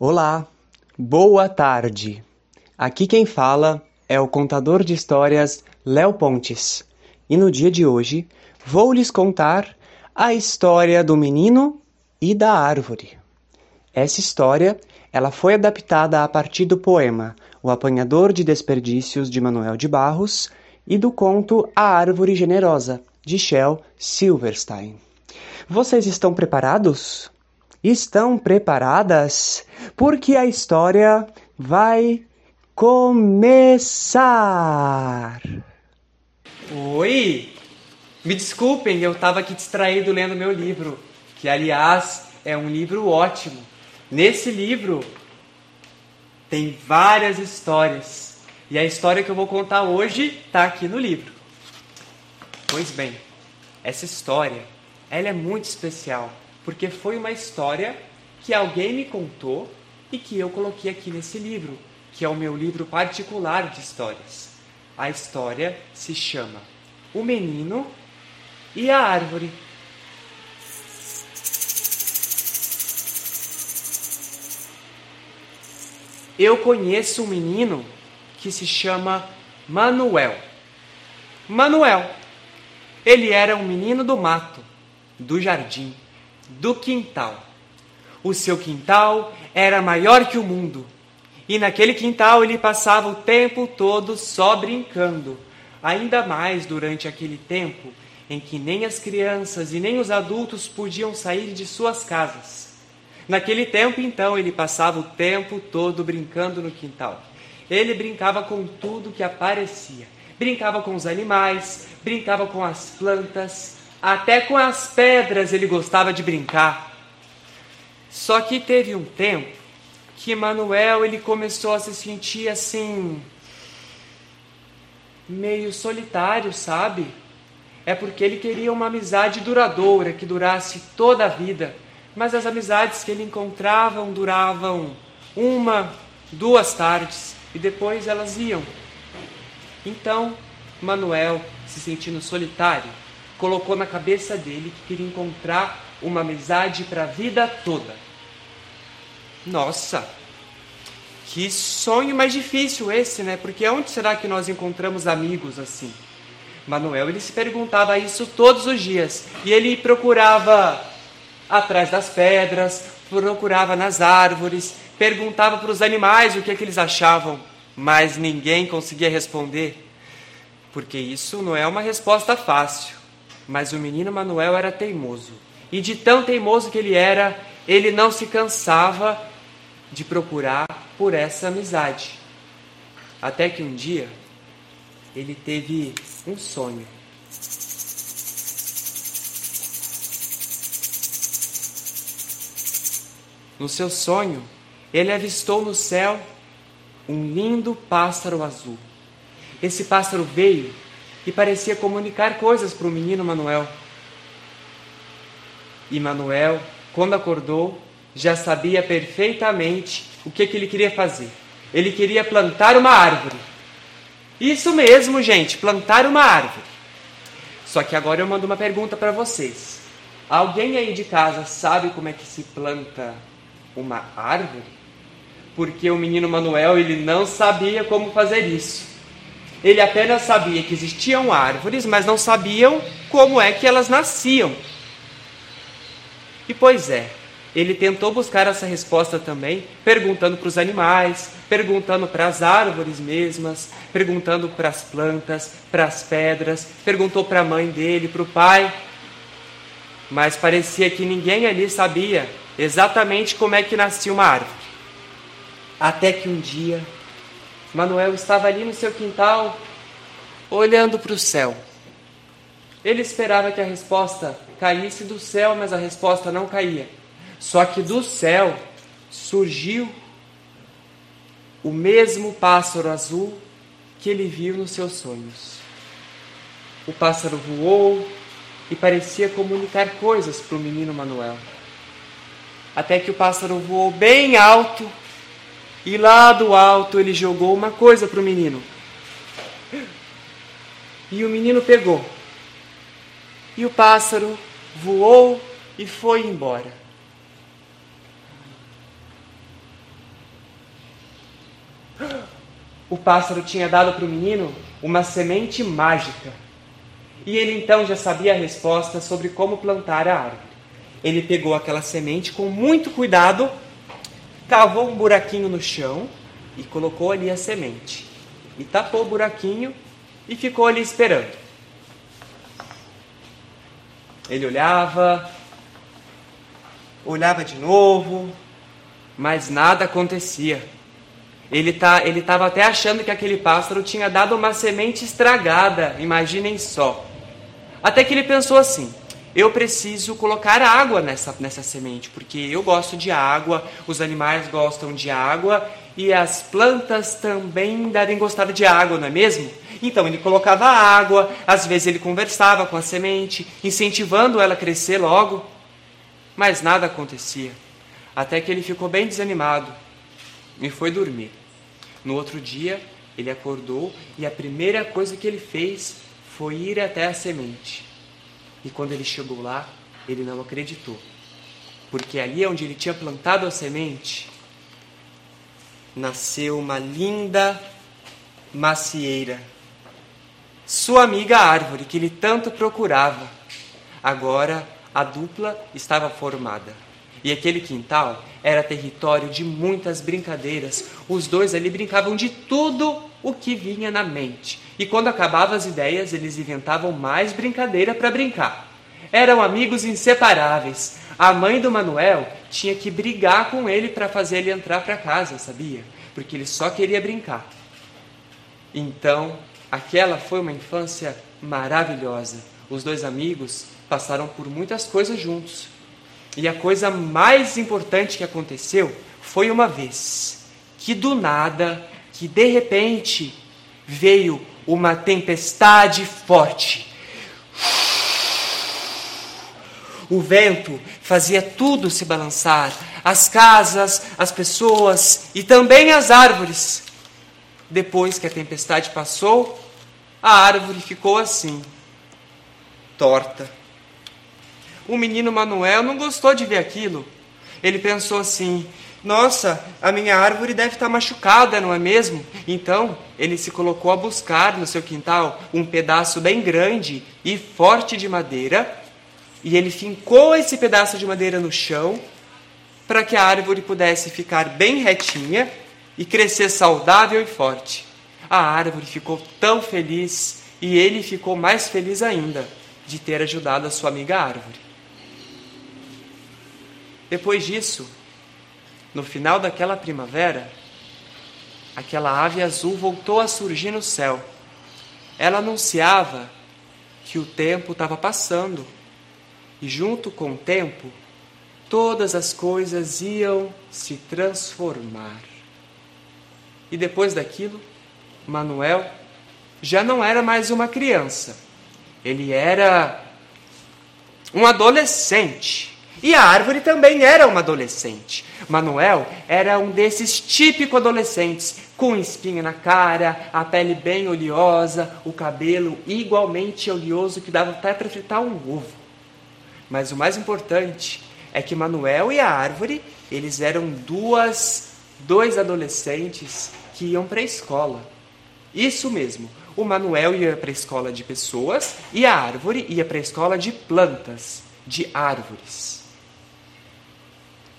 Olá, boa tarde. Aqui quem fala é o contador de histórias Léo Pontes. E no dia de hoje vou lhes contar a história do menino e da árvore. Essa história, ela foi adaptada a partir do poema O Apanhador de Desperdícios de Manuel de Barros e do conto A Árvore Generosa de Shel Silverstein. Vocês estão preparados? Estão preparadas? Porque a história vai começar! Oi! Me desculpem, eu estava aqui distraído lendo meu livro, que aliás é um livro ótimo. Nesse livro tem várias histórias. E a história que eu vou contar hoje está aqui no livro. Pois bem, essa história, ela é muito especial porque foi uma história que alguém me contou e que eu coloquei aqui nesse livro, que é o meu livro particular de histórias. A história se chama O Menino e a Árvore. Eu conheço um menino que se chama Manuel. Manuel. Ele era um menino do mato, do jardim do quintal. O seu quintal era maior que o mundo, e naquele quintal ele passava o tempo todo só brincando, ainda mais durante aquele tempo em que nem as crianças e nem os adultos podiam sair de suas casas. Naquele tempo, então, ele passava o tempo todo brincando no quintal. Ele brincava com tudo que aparecia. Brincava com os animais, brincava com as plantas, até com as pedras ele gostava de brincar. Só que teve um tempo que Manuel ele começou a se sentir assim meio solitário, sabe? É porque ele queria uma amizade duradoura, que durasse toda a vida. Mas as amizades que ele encontrava duravam uma, duas tardes e depois elas iam. Então, Manuel, se sentindo solitário, colocou na cabeça dele que queria encontrar uma amizade para a vida toda. Nossa, que sonho mais difícil esse, né? Porque onde será que nós encontramos amigos assim? Manuel, ele se perguntava isso todos os dias e ele procurava atrás das pedras, procurava nas árvores, perguntava para os animais o que, é que eles achavam, mas ninguém conseguia responder, porque isso não é uma resposta fácil. Mas o menino Manuel era teimoso. E de tão teimoso que ele era, ele não se cansava de procurar por essa amizade. Até que um dia ele teve um sonho. No seu sonho, ele avistou no céu um lindo pássaro azul. Esse pássaro veio e parecia comunicar coisas para o menino Manuel. E Manuel, quando acordou, já sabia perfeitamente o que, que ele queria fazer. Ele queria plantar uma árvore. Isso mesmo, gente, plantar uma árvore. Só que agora eu mando uma pergunta para vocês. Alguém aí de casa sabe como é que se planta uma árvore? Porque o menino Manuel ele não sabia como fazer isso. Ele apenas sabia que existiam árvores, mas não sabiam como é que elas nasciam. E pois é, ele tentou buscar essa resposta também, perguntando para os animais, perguntando para as árvores mesmas, perguntando para as plantas, para as pedras, perguntou para a mãe dele, para o pai. Mas parecia que ninguém ali sabia exatamente como é que nascia uma árvore. Até que um dia Manuel estava ali no seu quintal, olhando para o céu. Ele esperava que a resposta caísse do céu, mas a resposta não caía. Só que do céu surgiu o mesmo pássaro azul que ele viu nos seus sonhos. O pássaro voou e parecia comunicar coisas para o menino Manuel. Até que o pássaro voou bem alto e lá do alto ele jogou uma coisa para o menino. E o menino pegou. E o pássaro voou e foi embora. O pássaro tinha dado para o menino uma semente mágica. E ele então já sabia a resposta sobre como plantar a árvore. Ele pegou aquela semente com muito cuidado cavou um buraquinho no chão e colocou ali a semente. E tapou o buraquinho e ficou ali esperando. Ele olhava, olhava de novo, mas nada acontecia. Ele tá, ele estava até achando que aquele pássaro tinha dado uma semente estragada, imaginem só. Até que ele pensou assim: eu preciso colocar água nessa, nessa semente, porque eu gosto de água, os animais gostam de água e as plantas também devem gostar de água, não é mesmo? Então ele colocava água, às vezes ele conversava com a semente, incentivando ela a crescer logo, mas nada acontecia. Até que ele ficou bem desanimado e foi dormir. No outro dia, ele acordou e a primeira coisa que ele fez foi ir até a semente. E quando ele chegou lá, ele não acreditou. Porque ali onde ele tinha plantado a semente, nasceu uma linda macieira. Sua amiga árvore que ele tanto procurava. Agora a dupla estava formada. E aquele quintal era território de muitas brincadeiras. Os dois ali brincavam de tudo o que vinha na mente. E quando acabavam as ideias, eles inventavam mais brincadeira para brincar. Eram amigos inseparáveis. A mãe do Manuel tinha que brigar com ele para fazer ele entrar para casa, sabia? Porque ele só queria brincar. Então, aquela foi uma infância maravilhosa. Os dois amigos passaram por muitas coisas juntos. E a coisa mais importante que aconteceu foi uma vez que do nada, que de repente veio uma tempestade forte. O vento fazia tudo se balançar, as casas, as pessoas e também as árvores. Depois que a tempestade passou, a árvore ficou assim, torta. O menino Manuel não gostou de ver aquilo. Ele pensou assim: nossa, a minha árvore deve estar machucada, não é mesmo? Então ele se colocou a buscar no seu quintal um pedaço bem grande e forte de madeira e ele fincou esse pedaço de madeira no chão para que a árvore pudesse ficar bem retinha e crescer saudável e forte. A árvore ficou tão feliz e ele ficou mais feliz ainda de ter ajudado a sua amiga árvore. Depois disso, no final daquela primavera, aquela ave azul voltou a surgir no céu. Ela anunciava que o tempo estava passando e, junto com o tempo, todas as coisas iam se transformar. E depois daquilo, Manuel já não era mais uma criança, ele era um adolescente. E a árvore também era uma adolescente. Manuel era um desses típicos adolescentes, com espinha na cara, a pele bem oleosa, o cabelo igualmente oleoso que dava até para fritar um ovo. Mas o mais importante é que Manuel e a árvore, eles eram duas, dois adolescentes que iam para a escola. Isso mesmo. O Manuel ia para a escola de pessoas e a árvore ia para a escola de plantas, de árvores.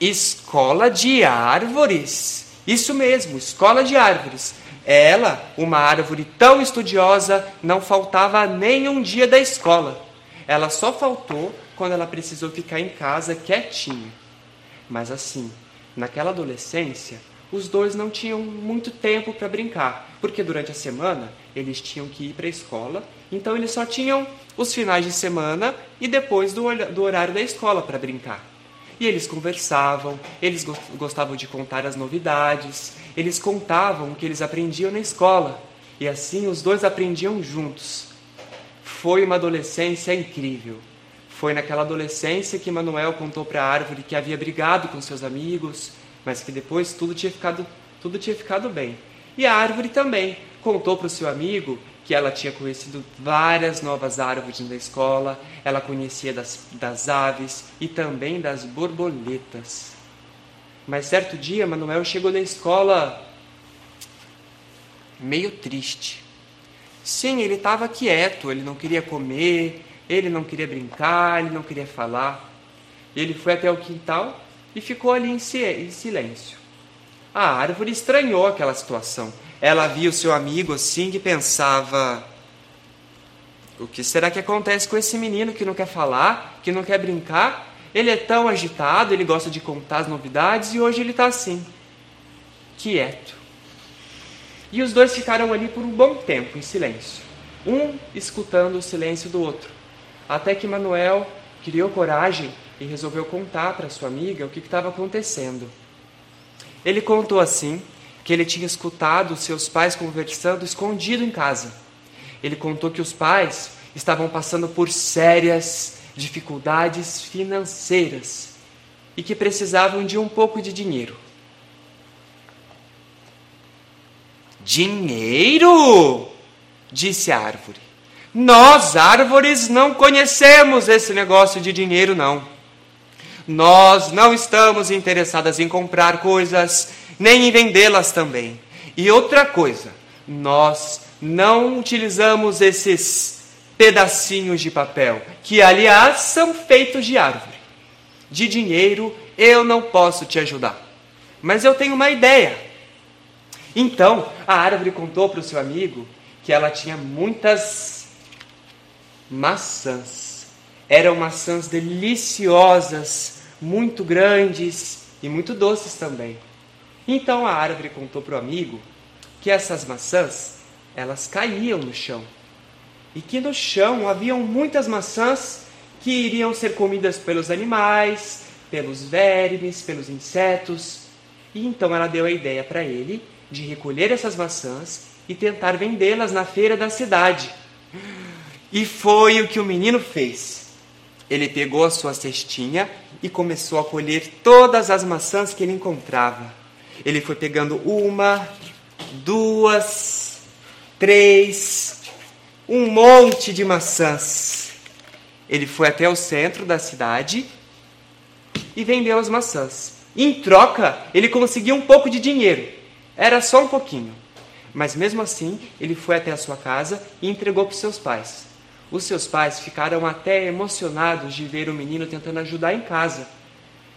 Escola de árvores. Isso mesmo, escola de árvores. Ela, uma árvore tão estudiosa, não faltava nem um dia da escola. Ela só faltou quando ela precisou ficar em casa quietinha. Mas assim, naquela adolescência, os dois não tinham muito tempo para brincar, porque durante a semana eles tinham que ir para a escola, então eles só tinham os finais de semana e depois do, do horário da escola para brincar. E eles conversavam, eles gostavam de contar as novidades, eles contavam o que eles aprendiam na escola. E assim os dois aprendiam juntos. Foi uma adolescência incrível. Foi naquela adolescência que Manuel contou para a árvore que havia brigado com seus amigos, mas que depois tudo tinha ficado, tudo tinha ficado bem. E a árvore também contou para o seu amigo que ela tinha conhecido várias novas árvores na escola, ela conhecia das, das aves e também das borboletas. Mas certo dia, Manuel chegou na escola meio triste. Sim, ele estava quieto, ele não queria comer, ele não queria brincar, ele não queria falar. Ele foi até o quintal e ficou ali em silêncio. A árvore estranhou aquela situação. Ela via o seu amigo assim e pensava: o que será que acontece com esse menino que não quer falar, que não quer brincar? Ele é tão agitado, ele gosta de contar as novidades e hoje ele está assim, quieto. E os dois ficaram ali por um bom tempo, em silêncio, um escutando o silêncio do outro, até que Manuel criou coragem e resolveu contar para sua amiga o que estava acontecendo. Ele contou assim que ele tinha escutado seus pais conversando escondido em casa. Ele contou que os pais estavam passando por sérias dificuldades financeiras e que precisavam de um pouco de dinheiro. Dinheiro? disse a árvore. Nós, árvores, não conhecemos esse negócio de dinheiro, não. Nós não estamos interessadas em comprar coisas, nem em vendê-las também. E outra coisa, nós não utilizamos esses pedacinhos de papel, que aliás são feitos de árvore. De dinheiro eu não posso te ajudar. Mas eu tenho uma ideia. Então, a árvore contou para o seu amigo que ela tinha muitas maçãs. Eram maçãs deliciosas, muito grandes e muito doces também. Então a árvore contou para o amigo que essas maçãs, elas caíam no chão. E que no chão haviam muitas maçãs que iriam ser comidas pelos animais, pelos vermes, pelos insetos. E então ela deu a ideia para ele de recolher essas maçãs e tentar vendê-las na feira da cidade. E foi o que o menino fez. Ele pegou a sua cestinha e começou a colher todas as maçãs que ele encontrava. Ele foi pegando uma, duas, três, um monte de maçãs. Ele foi até o centro da cidade e vendeu as maçãs. Em troca, ele conseguiu um pouco de dinheiro. Era só um pouquinho. Mas mesmo assim, ele foi até a sua casa e entregou para os seus pais. Os seus pais ficaram até emocionados de ver o menino tentando ajudar em casa.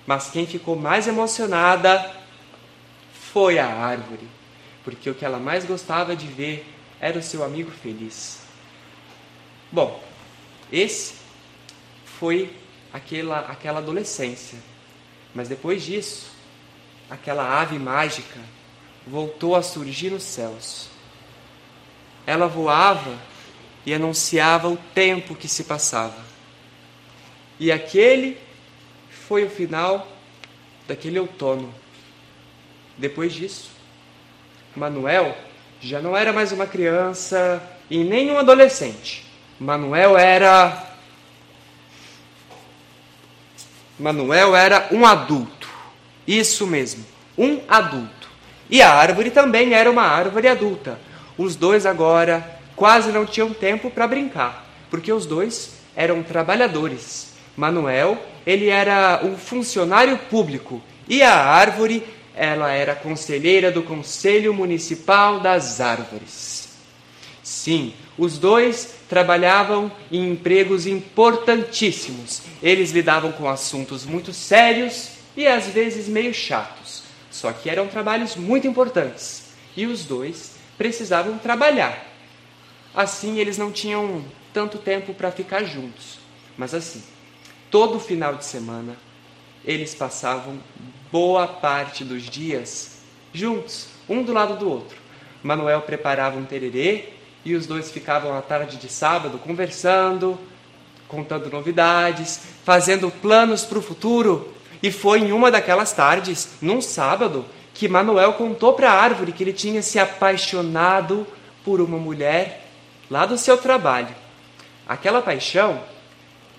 Mas quem ficou mais emocionada foi a árvore, porque o que ela mais gostava de ver era o seu amigo feliz. Bom, esse foi aquela, aquela adolescência. Mas depois disso, aquela ave mágica voltou a surgir nos céus. Ela voava e anunciava o tempo que se passava. E aquele foi o final daquele outono. Depois disso, Manuel já não era mais uma criança e nem um adolescente. Manuel era Manuel era um adulto. Isso mesmo, um adulto. E a árvore também era uma árvore adulta. Os dois agora quase não tinham tempo para brincar, porque os dois eram trabalhadores. Manuel, ele era um funcionário público e a árvore, ela era conselheira do Conselho Municipal das Árvores. Sim, os dois trabalhavam em empregos importantíssimos. Eles lidavam com assuntos muito sérios e às vezes meio chatos. Só que eram trabalhos muito importantes e os dois precisavam trabalhar. Assim, eles não tinham tanto tempo para ficar juntos. Mas assim, todo final de semana, eles passavam boa parte dos dias juntos, um do lado do outro. Manuel preparava um tererê e os dois ficavam à tarde de sábado conversando, contando novidades, fazendo planos para o futuro e foi em uma daquelas tardes, num sábado, que Manuel contou para a árvore que ele tinha se apaixonado por uma mulher lá do seu trabalho. Aquela paixão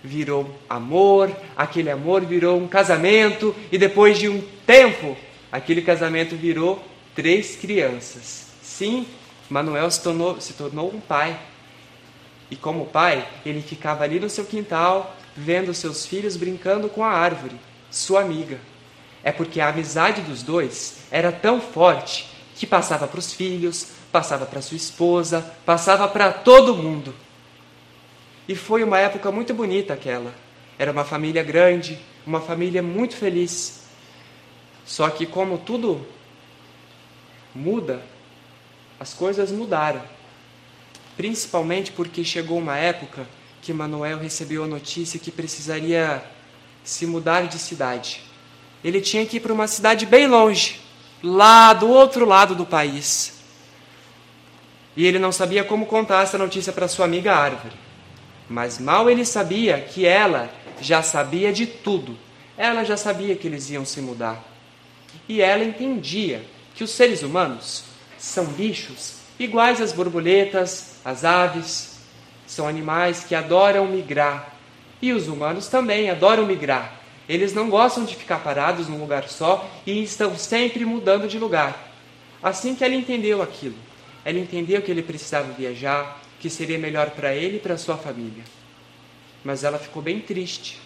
virou amor, aquele amor virou um casamento e depois de um tempo, aquele casamento virou três crianças. Sim, Manuel se tornou, se tornou um pai. E como pai, ele ficava ali no seu quintal, vendo seus filhos brincando com a árvore sua amiga. É porque a amizade dos dois era tão forte que passava para os filhos, passava para sua esposa, passava para todo mundo. E foi uma época muito bonita aquela. Era uma família grande, uma família muito feliz. Só que, como tudo muda, as coisas mudaram. Principalmente porque chegou uma época que Manuel recebeu a notícia que precisaria se mudar de cidade. Ele tinha que ir para uma cidade bem longe, lá do outro lado do país. E ele não sabia como contar essa notícia para sua amiga Árvore. Mas mal ele sabia que ela já sabia de tudo. Ela já sabia que eles iam se mudar. E ela entendia que os seres humanos são bichos iguais às borboletas, às aves, são animais que adoram migrar. E os humanos também adoram migrar. Eles não gostam de ficar parados num lugar só e estão sempre mudando de lugar. Assim que ela entendeu aquilo, ela entendeu que ele precisava viajar, que seria melhor para ele e para sua família. Mas ela ficou bem triste.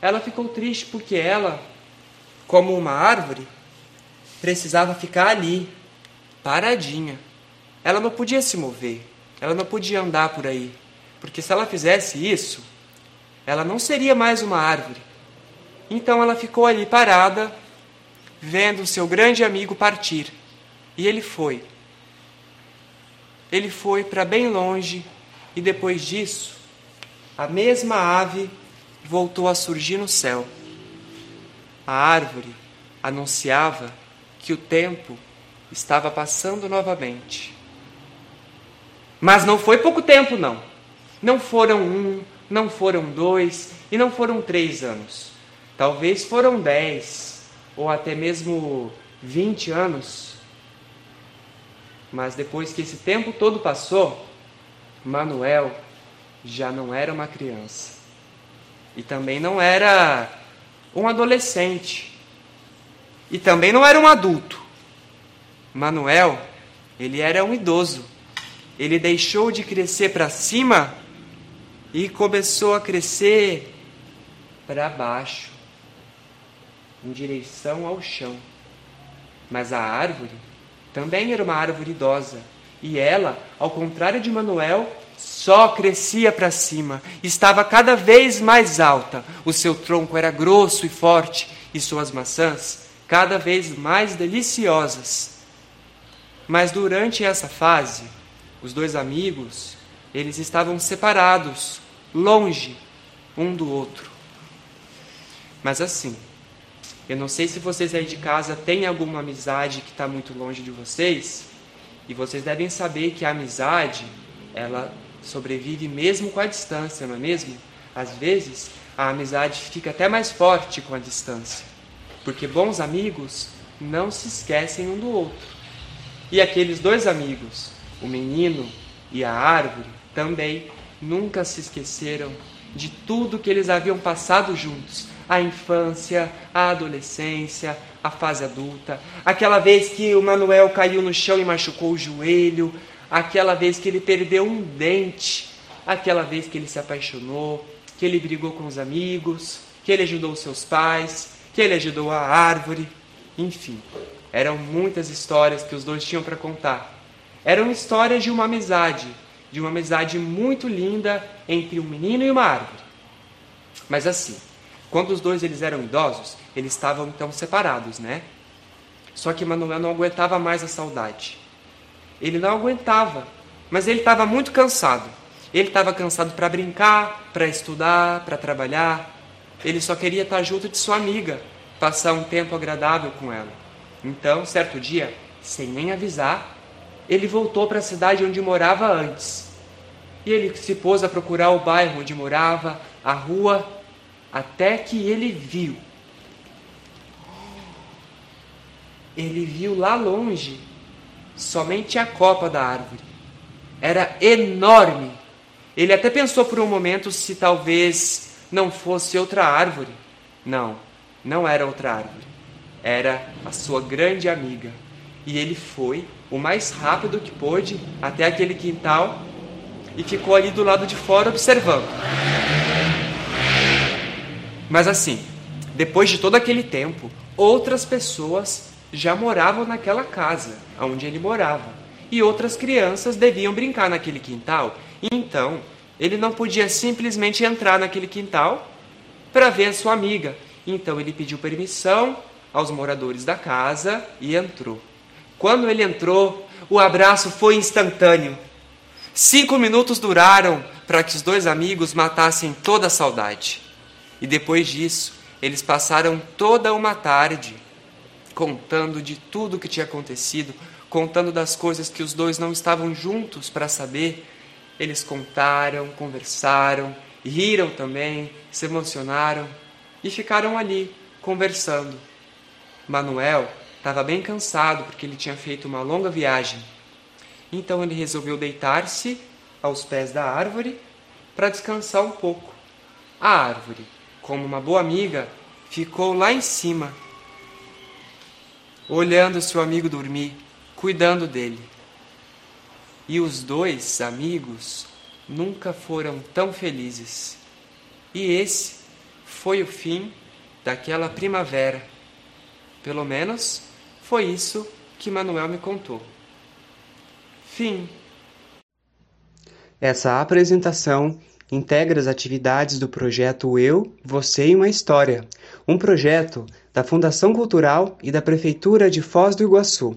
Ela ficou triste porque ela, como uma árvore, precisava ficar ali, paradinha. Ela não podia se mover, ela não podia andar por aí, porque se ela fizesse isso, ela não seria mais uma árvore. Então ela ficou ali parada, vendo seu grande amigo partir. E ele foi. Ele foi para bem longe, e depois disso, a mesma ave voltou a surgir no céu. A árvore anunciava que o tempo estava passando novamente. Mas não foi pouco tempo, não. Não foram um, não foram dois e não foram três anos. Talvez foram dez ou até mesmo vinte anos. Mas depois que esse tempo todo passou, Manuel já não era uma criança. E também não era um adolescente. E também não era um adulto. Manuel, ele era um idoso. Ele deixou de crescer para cima e começou a crescer para baixo em direção ao chão. Mas a árvore também era uma árvore idosa, e ela, ao contrário de Manuel, só crescia para cima, estava cada vez mais alta. O seu tronco era grosso e forte, e suas maçãs cada vez mais deliciosas. Mas durante essa fase, os dois amigos, eles estavam separados, longe um do outro. Mas assim, eu não sei se vocês aí de casa têm alguma amizade que está muito longe de vocês, e vocês devem saber que a amizade, ela sobrevive mesmo com a distância, não é mesmo? Às vezes, a amizade fica até mais forte com a distância, porque bons amigos não se esquecem um do outro. E aqueles dois amigos, o menino e a árvore, também nunca se esqueceram de tudo que eles haviam passado juntos, a infância, a adolescência, a fase adulta, aquela vez que o Manuel caiu no chão e machucou o joelho, aquela vez que ele perdeu um dente, aquela vez que ele se apaixonou, que ele brigou com os amigos, que ele ajudou seus pais, que ele ajudou a árvore, enfim, eram muitas histórias que os dois tinham para contar. Eram histórias de uma amizade, de uma amizade muito linda entre um menino e uma árvore. Mas assim, quando os dois eles eram idosos, eles estavam então separados, né? Só que Manuel não aguentava mais a saudade. Ele não aguentava, mas ele estava muito cansado. Ele estava cansado para brincar, para estudar, para trabalhar. Ele só queria estar junto de sua amiga, passar um tempo agradável com ela. Então, certo dia, sem nem avisar, ele voltou para a cidade onde morava antes. E ele se pôs a procurar o bairro onde morava, a rua até que ele viu. Ele viu lá longe somente a copa da árvore. Era enorme. Ele até pensou por um momento se talvez não fosse outra árvore. Não, não era outra árvore. Era a sua grande amiga. E ele foi o mais rápido que pôde até aquele quintal e ficou ali do lado de fora observando. Mas assim, depois de todo aquele tempo, outras pessoas já moravam naquela casa onde ele morava. e outras crianças deviam brincar naquele quintal. Então, ele não podia simplesmente entrar naquele quintal para ver a sua amiga. Então, ele pediu permissão aos moradores da casa e entrou. Quando ele entrou, o abraço foi instantâneo. Cinco minutos duraram para que os dois amigos matassem toda a saudade. E depois disso, eles passaram toda uma tarde contando de tudo que tinha acontecido, contando das coisas que os dois não estavam juntos para saber. Eles contaram, conversaram, riram também, se emocionaram e ficaram ali conversando. Manuel estava bem cansado porque ele tinha feito uma longa viagem. Então ele resolveu deitar-se aos pés da árvore para descansar um pouco. A árvore, como uma boa amiga, ficou lá em cima, olhando seu amigo dormir cuidando dele. E os dois amigos nunca foram tão felizes. E esse foi o fim daquela primavera. Pelo menos foi isso que Manuel me contou. Fim. Essa apresentação integra as atividades do projeto Eu, Você e uma História, um projeto da Fundação Cultural e da Prefeitura de Foz do Iguaçu.